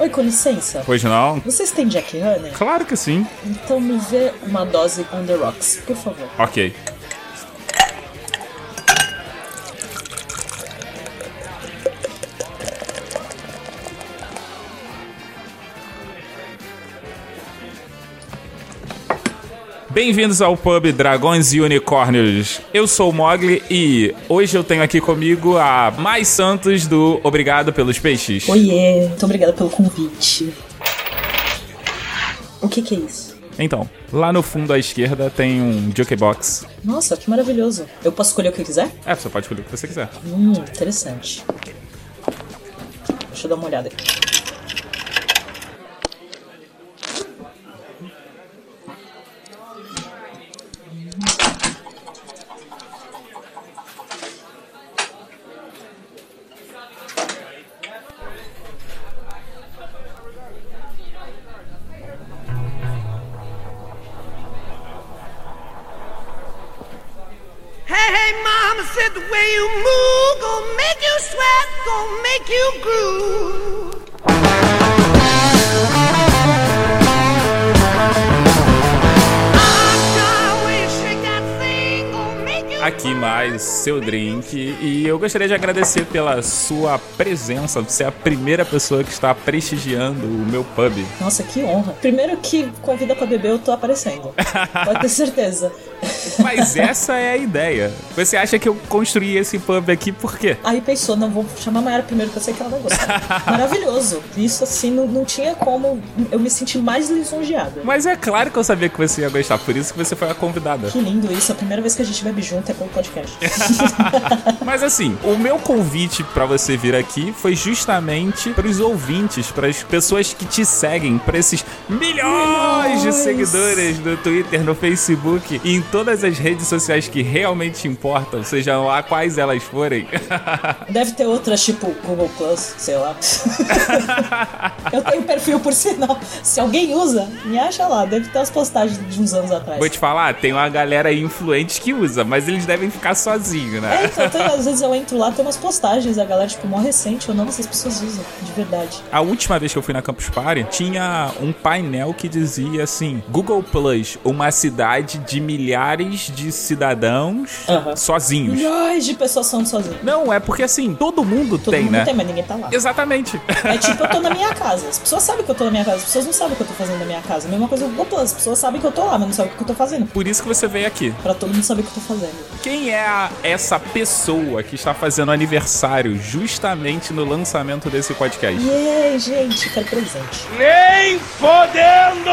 Oi, com licença. Pois não? Vocês têm Jack Honey? Claro que sim. Então me vê uma dose on the rocks, por favor. Ok. Bem-vindos ao pub Dragões e Unicórnios. Eu sou o Mogli e hoje eu tenho aqui comigo a Mais Santos do Obrigado pelos Peixes. Oiê, muito obrigada pelo convite. O que, que é isso? Então, lá no fundo à esquerda tem um jukebox. Nossa, que maravilhoso. Eu posso escolher o que eu quiser? É, você pode escolher o que você quiser. Hum, interessante. Deixa eu dar uma olhada aqui. Seu drink e eu gostaria de agradecer pela sua presença, você é a primeira pessoa que está prestigiando o meu pub. Nossa, que honra. Primeiro que convida pra beber, eu tô aparecendo. Pode ter certeza. Mas essa é a ideia. Você acha que eu construí esse pub aqui por quê? Aí pensou, não, vou chamar a Mayara primeiro, que eu sei que ela vai gostar. Maravilhoso. Isso, assim, não, não tinha como eu me sentir mais lisonjeada. Mas é claro que eu sabia que você ia gostar, por isso que você foi a convidada. Que lindo isso. A primeira vez que a gente bebe junto é pelo podcast. Mas assim, o meu convite pra você vir aqui foi justamente pros ouvintes, pras pessoas que te seguem, pra esses milhões de Milhões. seguidores no Twitter, no Facebook e em todas as redes sociais que realmente importam, sejam lá quais elas forem. Deve ter outras, tipo Google Plus, sei lá. eu tenho perfil por sinal. Se alguém usa, me acha lá. Deve ter as postagens de uns anos atrás. Vou te falar, tem uma galera influente que usa, mas eles devem ficar sozinhos, É, né? então, tem- às vezes eu entro lá, tem umas postagens, a galera, tipo, mó recente, eu não, essas pessoas usam, de verdade. A última vez que eu fui na Campus Party, tinha um painel que dizia assim: Google Plus, uma cidade de milhares de cidadãos Aham. sozinhos. Milhões de pessoas são sozinhas. Não, é porque assim, todo mundo Todo tem, mundo né? tem, mas ninguém tá lá. Exatamente. É tipo, eu tô na minha casa. As pessoas sabem que eu tô na minha casa, as pessoas não sabem o que eu tô fazendo na minha casa. A mesma coisa com o Google as pessoas sabem que eu tô lá, mas não sabem o que eu tô fazendo. Por isso que você veio aqui. Pra todo mundo saber o que eu tô fazendo. Quem é a- essa pessoa que está fazendo aniversário justamente no lançamento desse podcast? E aí, gente, quero presente. Nem fodendo!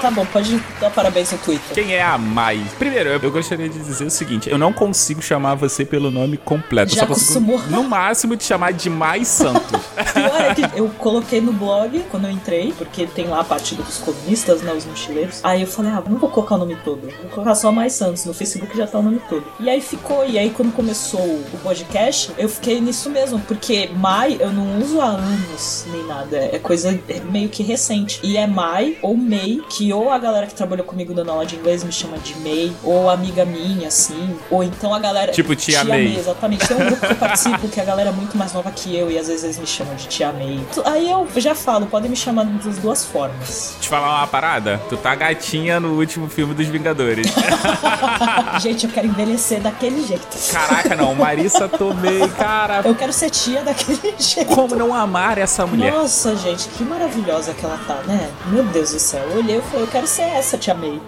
Tá bom, pode dar parabéns no Twitter. Quem é a Mai? Primeiro, eu eu gostaria de dizer o seguinte: eu não consigo chamar você pelo nome completo. Já eu só consigo, no máximo, te chamar de Mais Santos. Pior é que eu coloquei no blog quando eu entrei, porque tem lá a parte dos colunistas, né, os mochileiros. Aí eu falei, ah, não vou colocar o nome todo, vou colocar só Mais Santos. No Facebook já tá o nome todo. E aí ficou, e aí quando começou o podcast, eu fiquei nisso mesmo, porque Mai eu não uso há anos nem nada, é coisa meio que recente. E é Mai ou May, que ou a galera que trabalhou comigo dando aula de inglês me chama de May, ou amiga minha, assim, ou então a galera. Tipo Tia May. Exatamente. Tem um grupo que eu participo que a galera é muito mais nova que eu e às vezes eles me chamam de Tia May. Aí eu já falo, podem me chamar das duas formas. Te falar uma parada? Tu tá gatinha no último filme dos Vingadores. Gente, eu quero envelhecer daquele jeito. Caraca, não. Marissa Tomei, cara. Eu quero ser tia daquele jeito. Como não amar essa mulher? Nossa, gente, que maravilhosa que ela tá, né? Meu Deus do céu. Eu olhei e falei, eu quero ser essa, Tia May.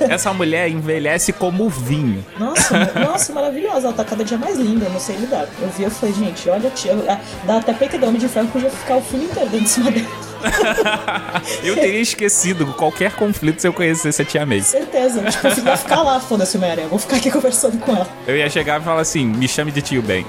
Essa mulher envelhece como vinho. Nossa, nossa, maravilhosa. Ela tá cada dia mais linda, eu não sei lidar. Eu vi, eu falei, gente, olha, tia, dá até peito de homem de frango podia ficar o filme inteiro dentro de cima dela. Eu teria esquecido qualquer conflito se eu conhecesse a Tia May. Certeza. Tipo, eu ia ficar lá, foda-se, Homem-Aranha. Eu Vou ficar aqui conversando com ela. Eu ia chegar e falar assim: me chame de tio Ben.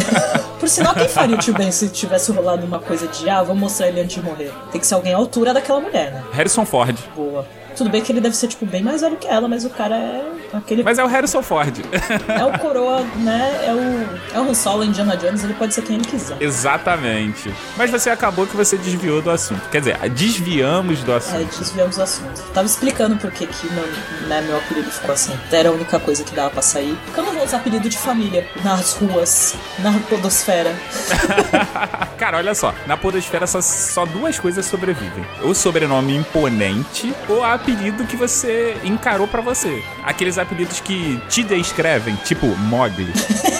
Por sinal, quem faria o tio Ben se tivesse rolado uma coisa de, ah, vou mostrar ele antes de morrer? Tem que ser alguém à altura daquela mulher, né? Harrison Ford. Boa. Tudo bem que ele deve ser, tipo, bem mais velho que ela, mas o cara é aquele. Mas é o Harrison Ford. É o coroa, né? É o. É o Han Solo, Indiana Jones, ele pode ser quem ele quiser. Exatamente. Mas você acabou que você desviou do assunto. Quer dizer, desviamos do É, assunto. desviamos o assunto. Tava explicando por que que meu, né, meu apelido ficou assim. Era a única coisa que dava pra sair. Porque eu não vou usar apelido de família nas ruas, na podosfera. Cara, olha só, na podosfera só, só duas coisas sobrevivem. O sobrenome imponente ou o apelido que você encarou pra você. Aqueles apelidos que te descrevem, tipo Mogli.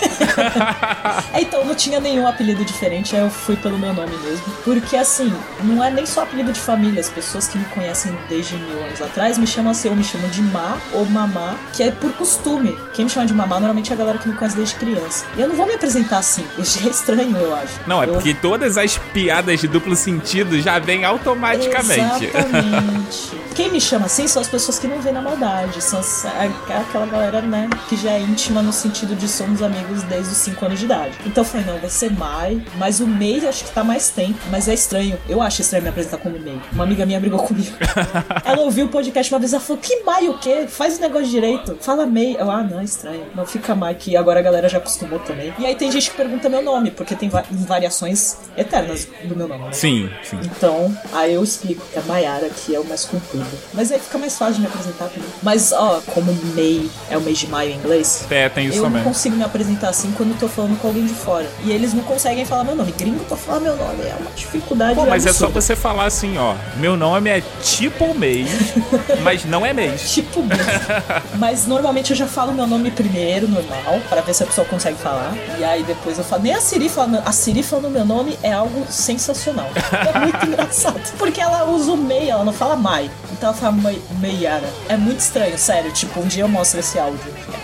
É, então não tinha nenhum apelido diferente, aí eu fui pelo meu nome mesmo. Porque assim, não é nem só apelido de família, as pessoas que me conhecem desde mil anos atrás me chamam assim, ou me chamam de Má ou Mamá, que é por costume. Quem me chama de Mamá normalmente é a galera que me conhece desde criança. E eu não vou me apresentar assim, isso é estranho, eu acho. Não, é Eu- porque todas as piadas de duplo sentido já vêm automaticamente. Exatamente. Quem me chama assim são as pessoas que não vêem na maldade. São as- é aquela galera, né, que já é íntima no sentido de somos amigos desde os 5 anos de idade. Então eu falei, não, vai ser Mai. Mas o Mei acho que tá mais tempo. Mas é estranho. Eu acho estranho me apresentar como Mei. Uma amiga minha brigou comigo. ela ouviu o podcast uma vez ela falou: Que Mai o quê? Faz o negócio direito. Fala Mei. Eu, ah, não, é estranho. Não fica Mai, que agora a galera já acostumou também. E aí tem gente que pergunta meu nome, porque tem va- variações eternas do meu nome. né? Sim, sim. Então, aí eu explico que é Maiara, que é o mais comprido. Mas aí fica mais fácil de me apresentar também. Mas, ó, como May é o mês de maio em inglês, É, tem isso eu não também. consigo me apresentar assim quando eu tô falando com alguém de fora. E eles não conseguem falar meu nome. Gringo pra falar meu nome é uma dificuldade. Pô, mas é só absurda. você falar assim, ó. Meu nome é tipo mês, mas não é mês. Tipo mesmo. Mas normalmente eu já falo meu nome primeiro, normal, pra ver se a pessoa consegue falar. E aí depois eu falo. Nem a Siri falando. A Siri falando meu nome é algo sensacional. É muito engraçado. Porque ela usa o Mei, ela não fala Mai. Então ela fala Mei- Meiara. É muito estranho, sério. Tipo, um dia eu mostro esse áudio.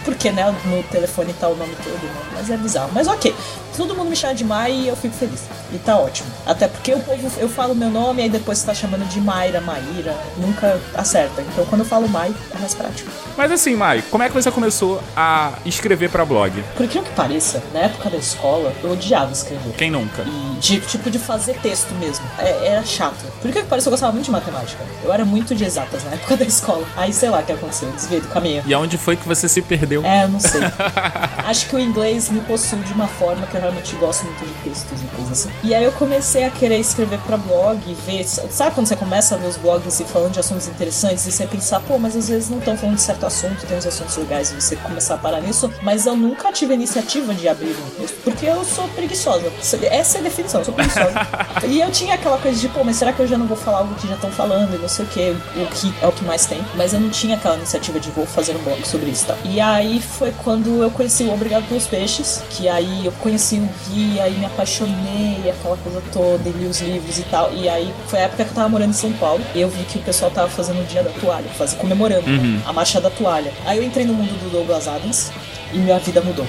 Porque, né, no telefone tá o nome todo? Mas é bizarro. Mas ok. Todo mundo me chama de Mai e eu fico feliz. E tá ótimo. Até porque o povo, eu falo meu nome e aí depois você tá chamando de Mayra, Maíra. Nunca acerta. Então quando eu falo Mai, é mais prático. Mas assim, Mai, como é que você começou a escrever pra blog? Por incrível que pareça, na época da escola, eu odiava escrever. Quem nunca? E de, tipo de fazer texto mesmo. É- era chato. Por incrível que pareça, eu gostava muito de matemática. Eu era muito de exatas na época da escola. Aí sei lá o que aconteceu, eu desviei do caminho. E aonde foi que você se perdeu? É, eu não sei. Acho que o inglês me possui de uma forma que eu realmente gosto muito de textos e coisas assim. E aí eu comecei a querer escrever pra blog, ver. Sabe quando você começa a ver os blogs e falando de assuntos interessantes e você pensar, pô, mas às vezes não estão falando de certo assunto, tem uns assuntos legais e você começar a parar nisso. Mas eu nunca tive a iniciativa de abrir um texto, porque eu sou preguiçosa. Essa é a definição, eu sou preguiçosa. e eu tinha aquela coisa de, pô, mas será que eu já não vou falar algo que já estão falando e não sei o que, o que é o que mais tem. Mas eu não tinha aquela iniciativa de vou fazer um blog sobre isso, tá? E aí foi quando eu conheci o Obrigado pelos Peixes, que aí eu conheci o Gui, aí me apaixonei, aquela coisa toda, e li os livros e tal. E aí foi a época que eu tava morando em São Paulo, e eu vi que o pessoal tava fazendo o dia da toalha, fazendo, comemorando a marcha da toalha. Aí eu entrei no mundo do Douglas Adams. E minha vida mudou.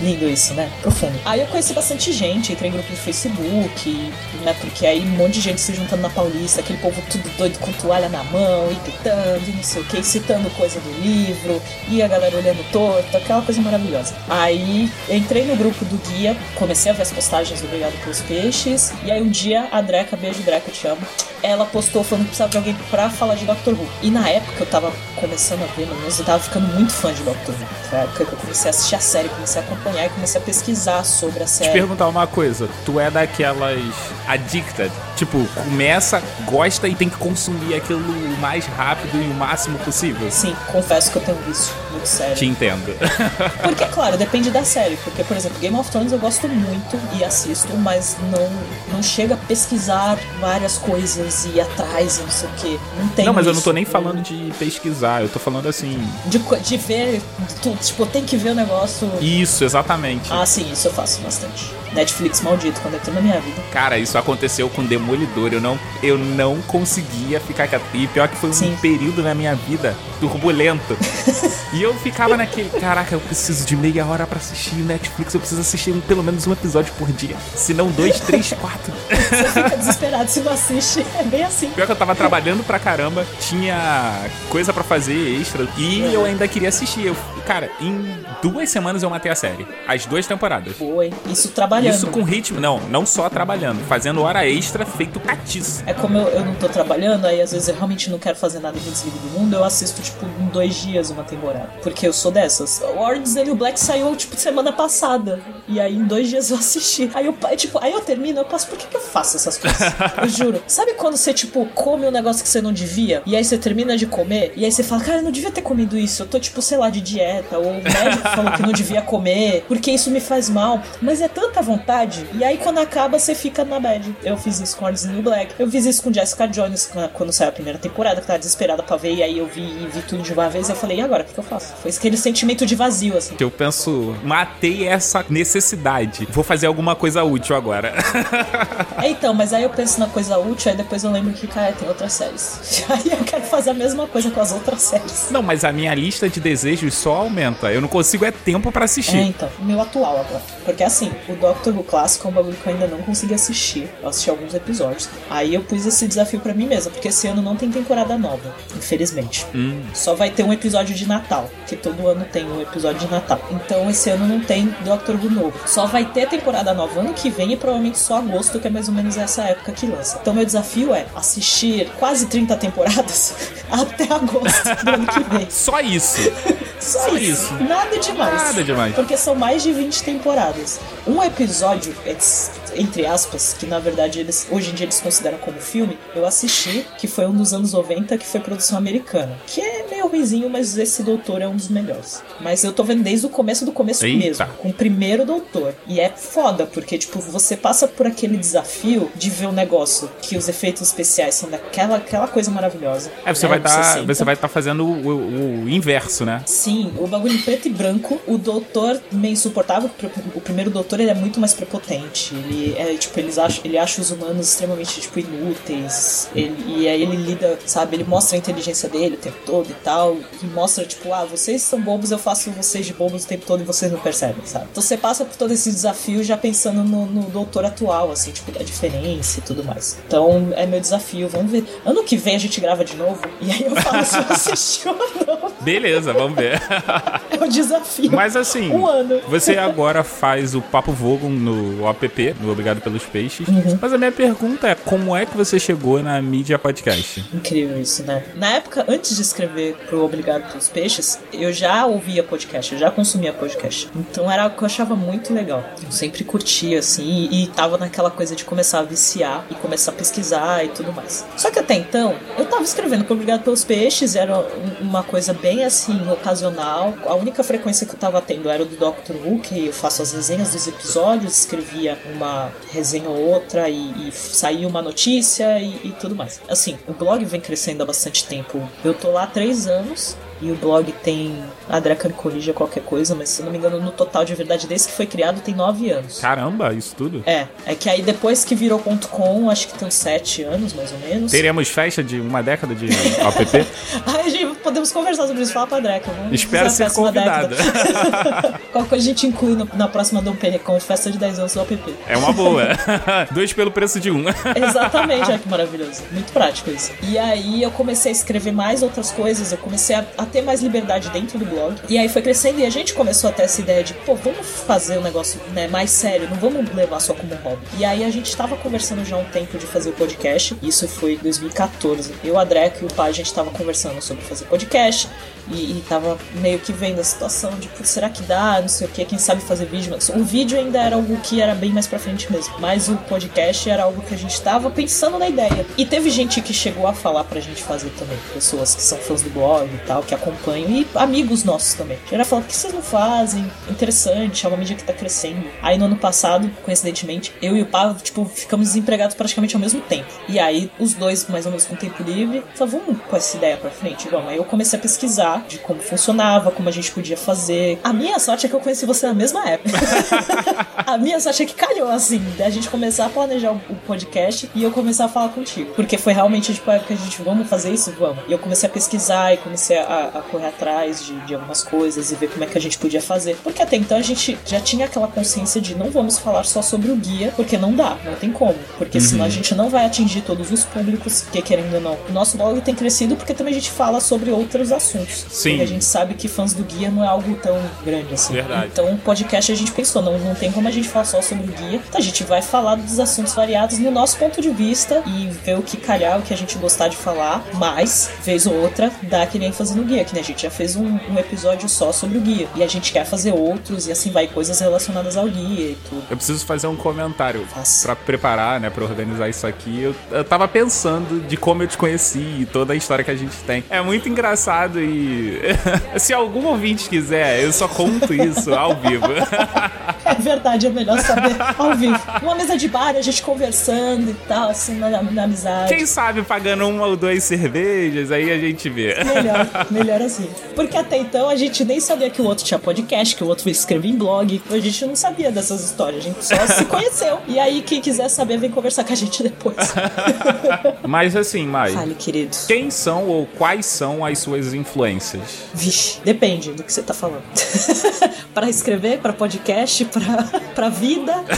Lindo isso, né? Profundo. Aí eu conheci bastante gente, entrei em grupo de Facebook, né? Porque aí um monte de gente se juntando na Paulista, aquele povo tudo doido com toalha na mão, e gritando, e não sei o que, citando coisa do livro, e a galera olhando torto, aquela coisa maravilhosa. Aí entrei no grupo do guia, comecei a ver as postagens do Obrigado pelos Peixes, e aí um dia a Dreca, beijo Dreca, eu te amo, ela postou falando que precisava de alguém pra falar de Doctor Who. E na época eu tava começando a ver, mas eu tava ficando muito fã de Doctor Who. Foi a época que eu comecei a assistir a série, comecei a acompanhar e comecei a pesquisar sobre a Te série. perguntar uma coisa, tu é daquelas addicted? Tipo, começa, gosta e tem que consumir aquilo o mais rápido e o máximo possível? Sim, confesso que eu tenho vício muito sério. Te entendo. Porque, claro, depende da série. Porque, por exemplo, Game of Thrones eu gosto muito e assisto, mas não, não chega a pesquisar várias coisas e ir atrás e não sei o quê. Não tem não, mas eu não isso. tô nem falando de pesquisar, eu tô falando assim. De, de ver tudo. Tipo, tem que ver o negócio. Isso, exatamente. Ah, sim, isso eu faço bastante. Netflix maldito, quando entrou na minha vida. Cara, isso aconteceu com Demolidor. Eu não, eu não conseguia ficar. E pior que foi um Sim. período na minha vida turbulento. e eu ficava naquele, caraca, eu preciso de meia hora pra assistir Netflix. Eu preciso assistir pelo menos um episódio por dia. Se não dois, três, quatro. Você fica desesperado se não assiste. É bem assim. Pior que eu tava trabalhando pra caramba, tinha coisa pra fazer extra e eu ainda queria assistir. Eu, cara, em duas semanas eu matei a série. As duas temporadas. Hein? Isso trabalhando. Isso com ritmo, não, não só trabalhando, fazendo hora extra, feito catiço. É como eu, eu não tô trabalhando, aí às vezes eu realmente não quero fazer nada de desligo do mundo, eu assisto, tipo, em dois dias uma temporada. Porque eu sou dessas. O Orange the Black saiu, tipo, semana passada. E aí em dois dias eu assisti. Aí eu, tipo, aí eu termino, eu passo, por que, que eu faço essas coisas? eu juro. Sabe quando você, tipo, come um negócio que você não devia? E aí você termina de comer, e aí você fala, cara, eu não devia ter comido isso. Eu tô, tipo, sei lá, de dieta. Ou o médico falou que não devia comer, porque isso me faz mal. Mas é tanta vontade. E aí quando acaba, você fica na bad. Eu fiz isso com Orange and the Black. Eu fiz isso com Jessica Jones quando saiu a primeira temporada, que tava desesperada pra ver. E aí eu vi e vi tudo de uma vez. Eu falei, e agora? O que, que eu faço? Foi aquele sentimento de vazio, assim. Que eu penso, matei essa necessidade. Vou fazer alguma coisa útil agora. É, então, mas aí eu penso na coisa útil, aí depois eu lembro que, cara, tem outras séries. Aí eu quero fazer a mesma coisa com as outras séries. Não, mas a minha lista de desejos só aumenta. Eu não consigo é tempo pra assistir. É, então, o meu atual agora. Porque assim, o Doctor Who clássico é um bagulho que eu ainda não consegui assistir. Eu assisti alguns episódios. Aí eu pus esse desafio pra mim mesma, porque esse ano não tem temporada nova, infelizmente. Hum. Só vai ter um episódio de Natal, que todo ano tem um episódio de Natal. Então esse ano não tem Doctor Who novo. Só vai ter temporada nova ano que vem e provavelmente só agosto, que é mais ou menos essa época que lança. Então meu desafio é assistir quase 30 temporadas até agosto do ano que vem. Só isso. Só, Só isso. isso. Nada demais. Nada demais. Porque são mais de 20 temporadas. Um episódio, entre aspas, que na verdade eles hoje em dia eles consideram como filme, eu assisti, que foi um dos anos 90, que foi produção americana. Que é ruizinho, mas esse doutor é um dos melhores. Mas eu tô vendo desde o começo do começo Eita. mesmo, com o primeiro doutor. E é foda, porque, tipo, você passa por aquele desafio de ver um negócio que os efeitos especiais são daquela aquela coisa maravilhosa. É, você né, vai estar 60. você vai estar fazendo o, o- o inverso, né? Sim, o bagulho em preto e branco, o doutor meio insuportável, o primeiro doutor ele é muito mais prepotente. Ele é, tipo, eles acham, ele acha os humanos extremamente, tipo, inúteis. Ele, e aí ele lida, sabe, ele mostra a inteligência dele o tempo todo e tal. E mostra, tipo, ah, vocês são bobos, eu faço vocês de bobos o tempo todo e vocês não percebem, sabe? Então você passa por todo esse desafio já pensando no, no doutor atual, assim, tipo, da diferença e tudo mais. Então é meu desafio, vamos ver. Ano que vem a gente grava de novo e aí eu falo se eu assisti ou não. Beleza, vamos ver. É o desafio. Mas assim, Um ano. você agora faz o Papo Vogon no app, no Obrigado pelos Peixes. Uhum. Mas a minha pergunta é, como é que você chegou na mídia podcast? Incrível isso, né? Na época, antes de escrever pro Obrigado pelos Peixes, eu já ouvia podcast, eu já consumia podcast. Então era algo que eu achava muito legal. Eu sempre curtia, assim, e, e tava naquela coisa de começar a viciar e começar a pesquisar e tudo mais. Só que até então, eu tava escrevendo pro Obrigado pelos Peixes, era um- uma coisa bem assim, ocasional. Única frequência que eu tava tendo era do Doctor Who, que eu faço as resenhas dos episódios, escrevia uma resenha ou outra e, e saía uma notícia e, e tudo mais. Assim, o blog vem crescendo há bastante tempo. Eu tô lá há três anos. E o blog tem. A Dreca me corrija qualquer coisa, mas se eu não me engano, no total de verdade, desde que foi criado, tem nove anos. Caramba, isso tudo? É, é que aí depois que virou ponto .com, acho que tem uns sete anos, mais ou menos. Teremos festa de uma década de app? Aí, gente, podemos conversar sobre isso, fala pra Dreca. Vamos Espero ser convidada. Qual que a gente inclui no- na próxima Dom Penecon, festa de 10 anos do app. É uma boa. Dois pelo preço de um. Exatamente, olha que maravilhoso. Muito prático isso. E aí eu comecei a escrever mais outras coisas, eu comecei a, a ter mais liberdade dentro do blog. E aí foi crescendo e a gente começou a ter essa ideia de, pô, vamos fazer um negócio né, mais sério, não vamos levar só como hobby. E aí a gente tava conversando já há um tempo de fazer o podcast, isso foi em 2014. Eu, a Dreca e o pai, a gente tava conversando sobre fazer podcast. E, e tava meio que vendo a situação de, putz, será que dá? Não sei o que, quem sabe fazer vídeo. Mas o vídeo ainda era algo que era bem mais pra frente mesmo. Mas o podcast era algo que a gente tava pensando na ideia. E teve gente que chegou a falar pra gente fazer também. Pessoas que são fãs do blog e tal, que acompanham. E amigos nossos também. Já falando, por que vocês não fazem? Interessante, é uma mídia que tá crescendo. Aí no ano passado, coincidentemente, eu e o Pavo, tipo, ficamos desempregados praticamente ao mesmo tempo. E aí, os dois, mais ou menos com tempo livre, falaram, vamos com essa ideia pra frente? Vamos. Aí eu comecei a pesquisar de como funcionava, como a gente podia fazer. A minha sorte é que eu conheci você na mesma época. a minha sorte é que calhou, assim, da gente começar a planejar o o podcast e eu começar a falar contigo. Porque foi realmente, tipo, a época que a gente, vamos fazer isso? Vamos. E eu comecei a pesquisar e comecei a, a, a correr atrás de, de algumas coisas e ver como é que a gente podia fazer. Porque até então a gente já tinha aquela consciência de não vamos falar só sobre o guia, porque não dá, não tem como. Porque Uhum. senão a gente não vai atingir todos os públicos, que querendo ou não. O nosso blog tem crescido porque também a gente fala sobre outros assuntos. Sim. Porque a gente sabe que fãs do guia não é algo tão grande assim. Verdade. Então o podcast a gente pensou, não, não tem como a gente falar só sobre o guia. Então a gente vai falar dos assuntos variados no nosso ponto de vista e ver o que calhar, o que a gente gostar de falar, mas, vez ou outra, dá aquele ênfase no guia, que né, a gente já fez um, um episódio só sobre o guia. E a gente quer fazer outros e assim vai, coisas relacionadas ao guia e tudo. Eu preciso fazer um comentário pra preparar, né, pra organizar isso aqui. Eu, eu tava pensando de como eu te conheci e toda a história que a gente tem. É muito engraçado e se algum ouvinte quiser, eu só conto isso ao vivo. É verdade, é melhor saber ao vivo. Numa mesa de bar, a gente conversando e tal, assim, na, na amizade. Quem sabe pagando uma ou duas cervejas, aí a gente vê. Melhor, melhor assim. Porque até então a gente nem sabia que o outro tinha podcast, que o outro escrevia em blog. A gente não sabia dessas histórias, a gente só se conheceu. E aí, quem quiser saber, vem conversar com a gente depois. Mas assim, Mai, Fale, querido. quem são ou quais são as suas influências? Vixe, depende do que você tá falando. pra escrever, pra podcast, pra, pra vida.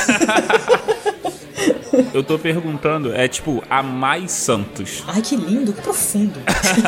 Eu tô perguntando, é tipo, a Mai Santos. Ai, que lindo, que profundo.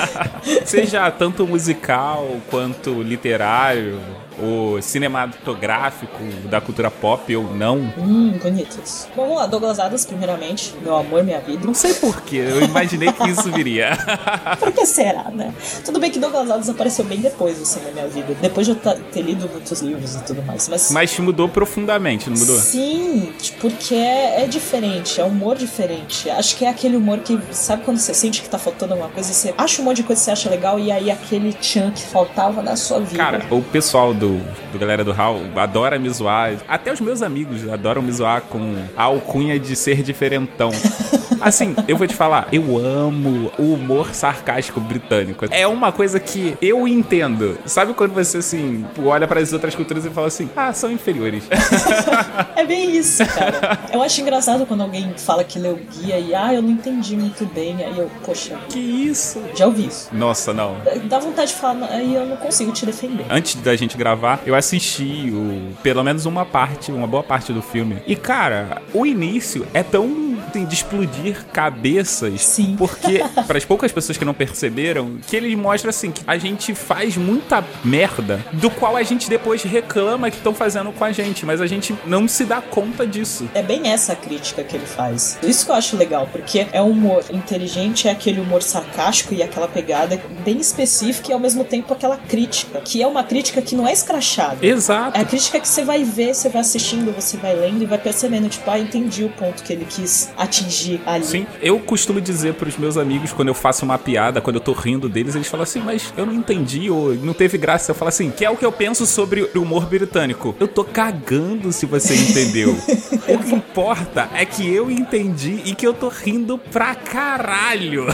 Seja tanto musical quanto literário ou cinematográfico da cultura pop ou não. hum, bonitos. Vamos lá, Douglas Adams, primeiramente. Meu amor, minha vida. Não sei porquê, eu imaginei que isso viria. Por que será, né? Tudo bem que Douglas Adams apareceu bem depois, assim, na minha vida. Depois de eu ter lido muitos livros e tudo mais. Mas, Mas te mudou profundamente, não mudou? Sim, porque é, é diferente, é um humor diferente. Acho que é aquele humor que, sabe quando você sente que tá faltando alguma coisa, você acha um monte de coisa que você acha legal e aí aquele tchan que faltava na sua vida. Cara, o pessoal do, do Galera do Hall adora me zoar. Até os meus amigos adoram me zoar com a alcunha de ser diferentão. Assim, eu vou te falar, eu amo o humor sarcástico britânico. É uma coisa que eu entendo. Sabe quando você, assim, olha para as outras culturas e fala assim, ah, são inferiores. É bem isso, cara. eu acho engraçado quando alguém fala que leu guia e, ah, eu não entendi muito bem. Aí eu, poxa, que isso? já ouvi isso. Nossa, não. Dá vontade de falar, aí eu não consigo te defender. Antes da gente gravar, eu assisti o, pelo menos uma parte, uma boa parte do filme. E, cara, o início é tão de explodir cabeças. Sim. Porque, para as poucas pessoas que não perceberam, que ele mostra assim que a gente faz muita merda, do qual a gente depois reclama que estão fazendo com a gente, mas a gente não se dá conta disso. É bem essa a crítica que ele faz. Isso que eu acho legal, porque é um humor inteligente, é aquele humor sarcástico e aquela pegada bem específica e ao mesmo tempo aquela crítica, que é uma crítica que não é escrachada. Exato. É a crítica que você vai ver, você vai assistindo, você vai lendo e vai percebendo, tipo, ah, entendi o ponto que ele quis atingir ali. Sim, eu costumo dizer pros meus amigos quando eu faço uma piada, quando eu tô rindo deles, eles falam assim, mas eu não entendi ou não teve graça. Eu falo assim, que é o que eu penso sobre o humor britânico. Eu tô cagando se você entendeu. o que importa é que eu entendi e que eu tô rindo pra caralho.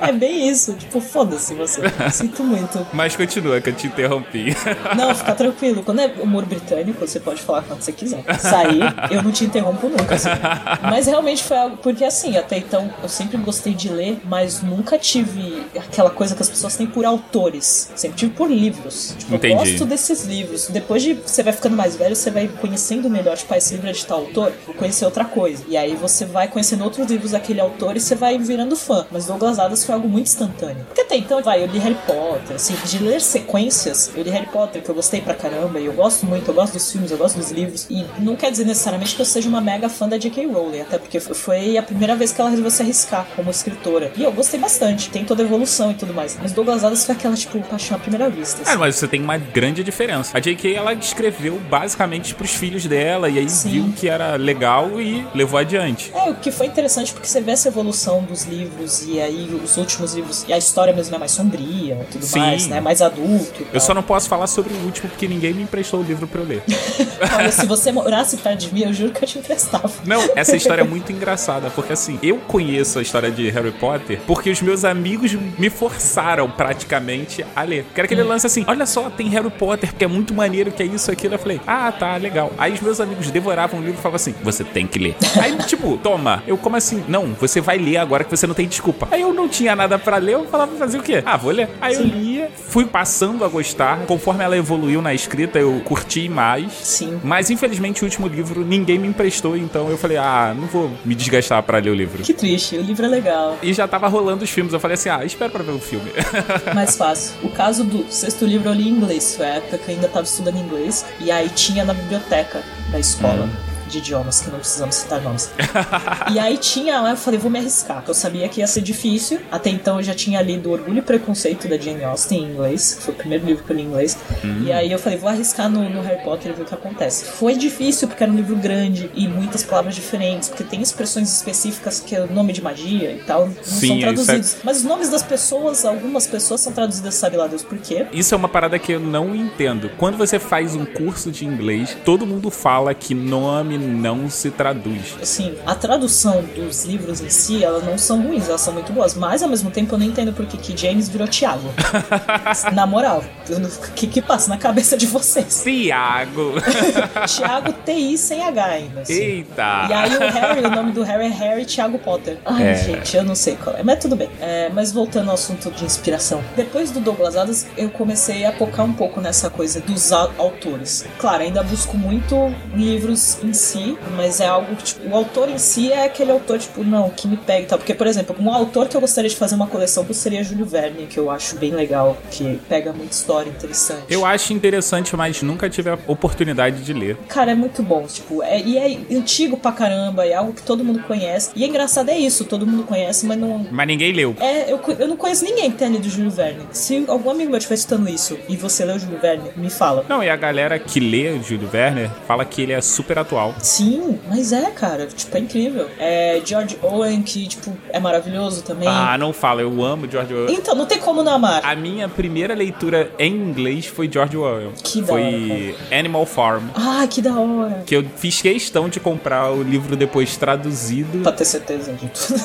É bem isso, tipo, foda-se você. Sinto muito. mas continua, que eu te interrompi. Não, fica tranquilo. Quando é humor britânico, você pode falar quando você quiser. Sair, eu não te interrompo nunca. assim. Mas realmente foi algo. Porque assim, até então eu sempre gostei de ler, mas nunca tive aquela coisa que as pessoas têm por autores. Sempre tive por livros. Tipo, Entendi. eu gosto desses livros. Depois de você vai ficando mais velho, você vai conhecendo melhor, tipo, ah, esse livro é de tal autor, vou conhecer outra coisa. E aí você vai conhecendo outros livros daquele autor e você vai virando fã. Mas Douglas Adams foi algo muito instantâneo. Porque até então, vai, eu li Harry Potter, assim, de ler sequências, eu li Harry Potter, que eu gostei pra caramba, e eu gosto muito, eu gosto dos filmes, eu gosto dos livros. E não quer dizer necessariamente que eu seja uma mega fã da J.K. Rowling, até porque foi a primeira vez que ela resolveu se arriscar como escritora. E eu gostei bastante, tem toda a evolução e tudo mais. Mas Douglas Adams foi aquela, tipo, paixão à primeira vista. É, assim. mas você tem uma grande diferença. A J.K. ela escreveu basicamente pros filhos dela e aí Sim. viu que era legal e levou adiante. É, o que foi interessante porque você vê essa evolução dos livros e aí os últimos livros, e a história mesmo é mais sombria e tudo Sim. mais, né? Mais adulto. Eu só não posso falar sobre o último porque ninguém me emprestou o livro pra eu ler. Olha, se você morasse perto de mim, eu juro que eu te emprestava. Não, essa história é muito engraçada, porque assim, eu conheço a história de Harry Potter porque os meus amigos me forçaram praticamente a ler. Que era aquele lance assim: olha só, tem Harry Potter, que é muito maneiro, que é isso, aquilo. Eu falei, ah, tá, legal. Aí os meus amigos devoravam o livro e falavam assim: você tem que ler. Aí, tipo, toma. Eu, como assim? Não, você vai ler agora que você não tem desculpa. Aí eu não tinha nada pra ler, eu falava fazer o quê? Ah, vou ler. Aí eu lia, fui passando a gostar. Conforme ela evoluiu na escrita, eu curti mais. Sim. Mas infelizmente o último livro ninguém me emprestou, então eu falei, ah, não vou me desgastar pra ler o livro. Que triste, o livro é legal. E já tava rolando os filmes, eu falei assim, ah, espero pra ver o filme. Mais fácil. O caso do sexto livro eu li em inglês, foi a época que eu ainda tava estudando inglês, e aí tinha na biblioteca da escola. De idiomas, que não precisamos citar nomes. e aí tinha lá, eu falei, vou me arriscar, porque eu sabia que ia ser difícil. Até então eu já tinha lido Orgulho e Preconceito da Jane Austen em inglês, que foi o primeiro livro que eu li em inglês. E aí eu falei, vou arriscar no, no Harry Potter e ver o que acontece. Foi difícil, porque era um livro grande e muitas palavras diferentes, porque tem expressões específicas que é o nome de magia e tal, não Sim, são traduzidos. Mas os nomes das pessoas, algumas pessoas são traduzidas, sabe lá Deus por quê. Isso é uma parada que eu não entendo. Quando você faz um curso de inglês, todo mundo fala que nome não se traduz. assim, a tradução dos livros em si, elas não são ruins, elas são muito boas. Mas ao mesmo tempo eu não entendo por que James virou Tiago. na moral, o que que passa na cabeça de vocês? Tiago. Tiago TI sem H ainda. assim. Eita. E aí o Harry, o nome do Harry é Harry Thiago Potter. Ai, É. gente, eu não sei qual é. Mas tudo bem. É, mas voltando ao assunto de inspiração. Depois do Douglas Adams, eu comecei a focar um pouco nessa coisa dos au- autores. Claro, ainda busco muito livros em si, mas é algo que, tipo, o autor em si é aquele autor, tipo, não, que me pega e tal. Porque, por exemplo, um autor que eu gostaria de fazer uma coleção seria Júlio Verne, que eu acho bem legal, que pega muita história interessante. Eu acho interessante, mas nunca tive a oportunidade de ler. Cara, é muito bom, tipo, é, e é antigo pra caramba, é algo que todo mundo conhece. E é engraçado, é isso, todo mundo conhece, mas não. Mas ninguém leu. É, eu, eu não conheço ninguém que tenha lido Júlio Verne. Se algum amigo meu estiver escutando isso e você leu Júlio Verne, me fala. Não, e a galera que lê Júlio Werner fala que ele é super atual. Sim, mas é, cara, tipo, é incrível. É George Owen, que, tipo, é maravilhoso também. Ah, não fala, eu amo George Orwell. Então, não tem como não amar. A minha primeira leitura em inglês foi George Orwell. Que da Foi Animal Farm. Ah, que da hora. Que eu fiz questão de comprar o livro depois traduzido. Pra ter certeza de tudo.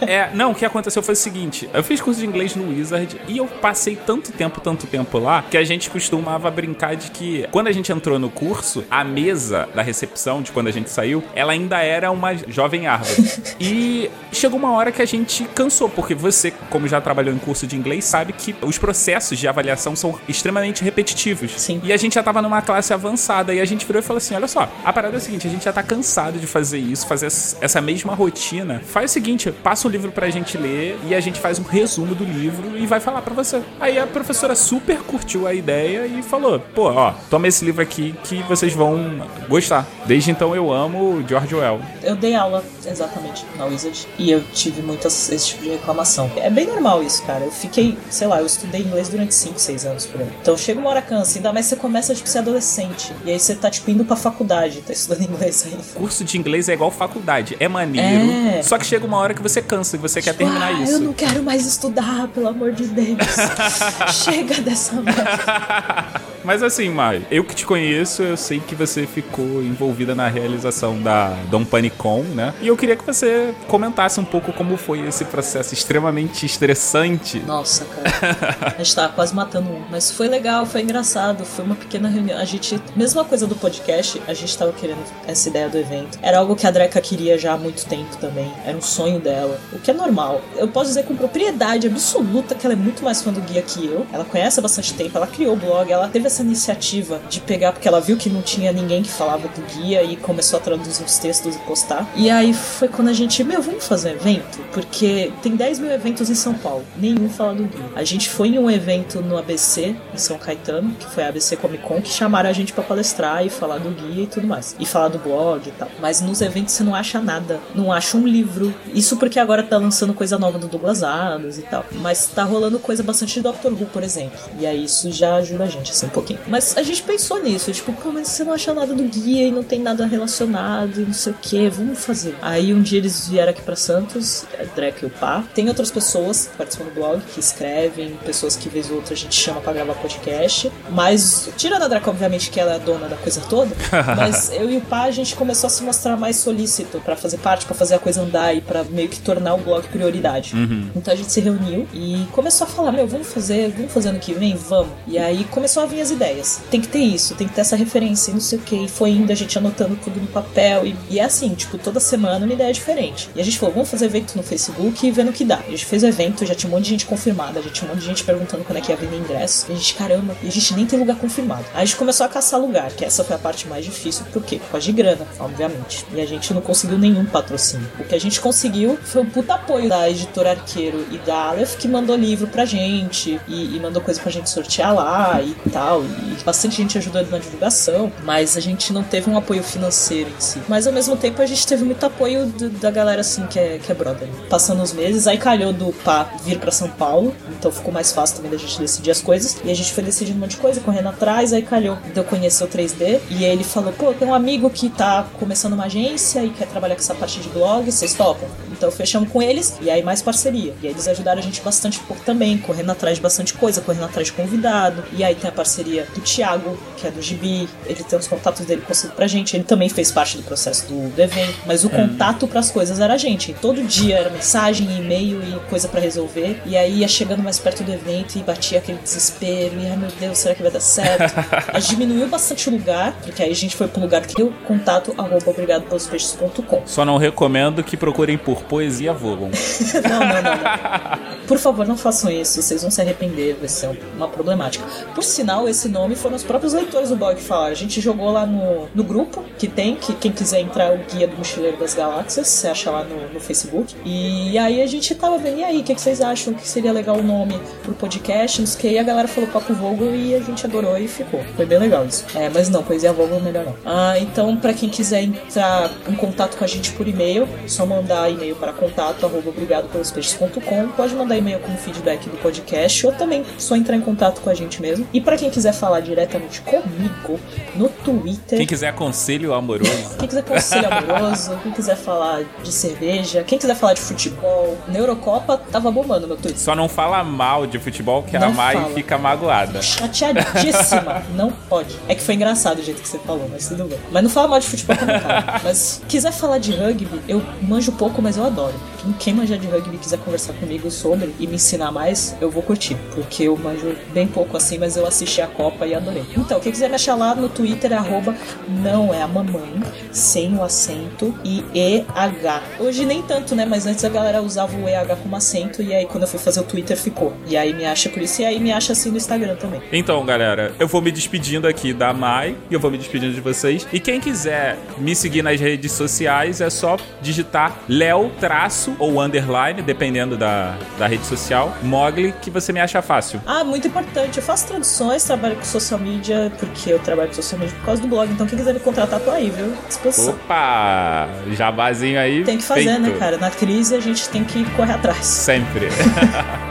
É, não, o que aconteceu foi o seguinte: eu fiz curso de inglês no Wizard e eu passei tanto tempo, tanto tempo lá, que a gente costumava brincar de que quando a gente entrou no curso, a mesa da recepção, de quando a gente saiu, ela ainda era uma jovem árvore. e chegou uma hora que a gente cansou, porque você, como já trabalhou em curso de inglês, sabe que os processos de avaliação são extremamente repetitivos. Sim. E a gente já tava numa classe avançada e a gente virou e falou assim: olha só, a parada é a seguinte, a gente já tá cansado de fazer isso, fazer essa essa mesma rotina. Faz o seguinte, passa o livro pra gente ler e a gente faz um resumo do livro e vai falar pra você. Aí a professora super curtiu a ideia e falou: pô, ó, toma esse livro aqui que vocês vão gostar. Desde então eu amo George Orwell. Eu dei aula, exatamente, na Wizard. E eu tive muitas esse tipo de reclamação. É bem normal isso, cara. Eu fiquei, sei lá, eu estudei inglês durante 5, 6 anos por aí. Então chega uma hora cansa, ainda mais você começa, tipo, ser adolescente. E aí você tá, tipo, indo pra faculdade, tá estudando inglês aí. Curso de inglês é igual faculdade, é maneiro, É. só que chega uma hora que você cansa e você quer terminar ah, isso. Eu não quero mais estudar, pelo amor de Deus. Chega dessa merda. Mas assim, Mai, eu que te conheço, eu sei que você ficou envolvida na realização da Dom Panicon, né? E eu queria que você comentasse um pouco como foi esse processo extremamente estressante. Nossa, cara. A gente tava quase matando um. Mas foi legal, foi engraçado. Foi uma pequena reunião. A gente. Mesma coisa do podcast, a gente tava querendo essa ideia do evento. Era algo que a Dreca queria já há muito tempo também. Era um sonho dela. O que é normal. Eu posso dizer com propriedade absoluta que ela é muito mais fã do guia que eu. Ela conhece há bastante tempo, ela criou o blog, ela teve essa iniciativa de pegar, porque ela viu que não tinha ninguém que falava do guia e começou a traduzir os textos e postar. E aí foi quando a gente, meu, vamos fazer um evento? Porque tem 10 mil eventos em São Paulo, nenhum fala do guia. A gente foi em um evento no ABC, em São Caetano, que foi a ABC Comic Con, que chamaram a gente pra palestrar e falar do guia e tudo mais. E falar do blog e tal. Mas nos eventos você não acha nada. Não acha um livro. Isso porque agora tá lançando coisa nova do Douglas Adams e tal. Mas tá rolando coisa bastante de Doctor Who, por exemplo. E aí isso já ajuda a gente, assim, pô, pouquinho. Mas a gente pensou nisso, tipo, pô, mas você não acha nada do guia e não tem nada relacionado e não sei o que, vamos fazer. Aí um dia eles vieram aqui para Santos, a Drek e o Pá. Tem outras pessoas que participam do blog, que escrevem, pessoas que vez ou outra a gente chama para gravar podcast. Mas, tirando a Drek, obviamente, que ela é a dona da coisa toda, mas eu e o Pá a gente começou a se mostrar mais solícito para fazer parte, para fazer a coisa andar e para meio que tornar o blog prioridade. Uhum. Então a gente se reuniu e começou a falar: Meu, vamos fazer, vamos fazer ano que vem? Vamos. E aí começou a vir as ideias. Tem que ter isso, tem que ter essa referência e não sei o que. E foi indo, a gente anotando tudo no papel. E, e é assim, tipo, toda semana uma ideia diferente. E a gente falou: Vamos fazer evento no Facebook e vendo o que dá. A gente fez evento, já tinha um monte de gente confirmada, já tinha um monte de gente perguntando quando é que ia vender ingresso. E a gente, caramba, e a gente nem tem lugar confirmado. Aí a gente começou a caçar lugar, que essa foi a parte mais difícil, por quê? Por causa de grana, obviamente. E a gente não conseguiu nenhum patrocínio. O que a gente conseguiu foi um puta apoio da editora Arqueiro e da Aleph, que mandou livro pra gente e, e mandou coisa pra gente sortear lá e tal. E bastante gente ajudou na divulgação, mas a gente não teve um apoio financeiro em si. Mas ao mesmo tempo a gente teve muito apoio do, da galera assim que é, que é brother. Passando os meses, aí calhou do Pá vir pra São Paulo, então ficou mais fácil também da gente decidir as coisas. E a gente foi decidindo um monte de coisa, correndo atrás, aí calhou de eu conhecer o 3D. E ele falou: pô, tem um amigo que tá começando uma agência e quer trabalhar com essa parte de blog, vocês topam? Então fechamos com eles e aí mais parceria. E aí eles ajudaram a gente bastante pouco também, correndo atrás de bastante coisa, correndo atrás de convidado. E aí tem a parceria do Thiago, que é do Gibi, ele tem os contatos dele conseguido pra gente. Ele também fez parte do processo do, do evento, mas o contato pras coisas era a gente. Todo dia era mensagem, e-mail e coisa pra resolver. E aí ia chegando mais perto do evento e batia aquele desespero. E ai meu Deus, será que vai dar certo? gente diminuiu bastante o lugar, porque aí a gente foi pro lugar que deu contato arroba obrigado pelos peixes.com. Só não recomendo que procurem por Poesia Vogon. não, não, não. Por favor, não façam isso, vocês vão se arrepender, vai ser uma problemática. Por sinal, esse nome foram os próprios leitores do blog que falaram. A gente jogou lá no, no grupo que tem, que quem quiser entrar, o Guia do Mochileiro das Galáxias, você acha lá no, no Facebook. E aí a gente tava vendo, e aí, o que, que vocês acham que seria legal o nome pro podcast? Não sei o que, e a galera falou Papo Vogel e a gente adorou e ficou. Foi bem legal isso. É, mas não, Poesia Vogel melhor não. Ah, então, pra quem quiser entrar em contato com a gente por e-mail, só mandar e-mail para contato arroba obrigado pelos peixes.com. Pode mandar e-mail com feedback do podcast ou também só entrar em contato com a gente mesmo. E para quem quiser falar diretamente comigo no Twitter. Quem quiser conselho amoroso. Quem quiser conselho amoroso, quem quiser falar de cerveja, quem quiser falar de futebol, na Eurocopa tava bombando meu Twitter. Só não fala mal de futebol que a Não Mai fala. fica magoada. Chateadíssima. não pode. É que foi engraçado o jeito que você falou, mas tudo bem. Mas não fala mal de futebol também, cara. Mas quiser falar de rugby, eu manjo pouco, mas eu adoro. Quem, quem de rugby quiser conversar comigo sobre e me ensinar mais, eu vou curtir. Porque eu manjo bem pouco assim, mas eu assisti a Copa e adorei. Então, quem quiser me achar lá no Twitter arroba não é a mamãe, sem o acento e EH. Hoje nem tanto, né? Mas antes a galera usava o EH como acento e aí quando eu fui fazer o Twitter ficou. E aí me acha por isso e aí me acha assim no Instagram também. Então, galera, eu vou me despedindo aqui da Mai e eu vou me despedindo de vocês. E quem quiser me seguir nas redes sociais é só digitar Léo traço ou underline, dependendo da, da rede social, Mogli, que você me acha fácil. Ah, muito importante. Eu faço traduções, trabalho com social media, porque eu trabalho com social media por causa do blog. Então, quem quiser me contratar, tô aí, viu? Disposição. Opa! Jabazinho aí. Tem que fazer, feito. né, cara? Na crise a gente tem que correr atrás. Sempre.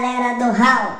Galera do Hall.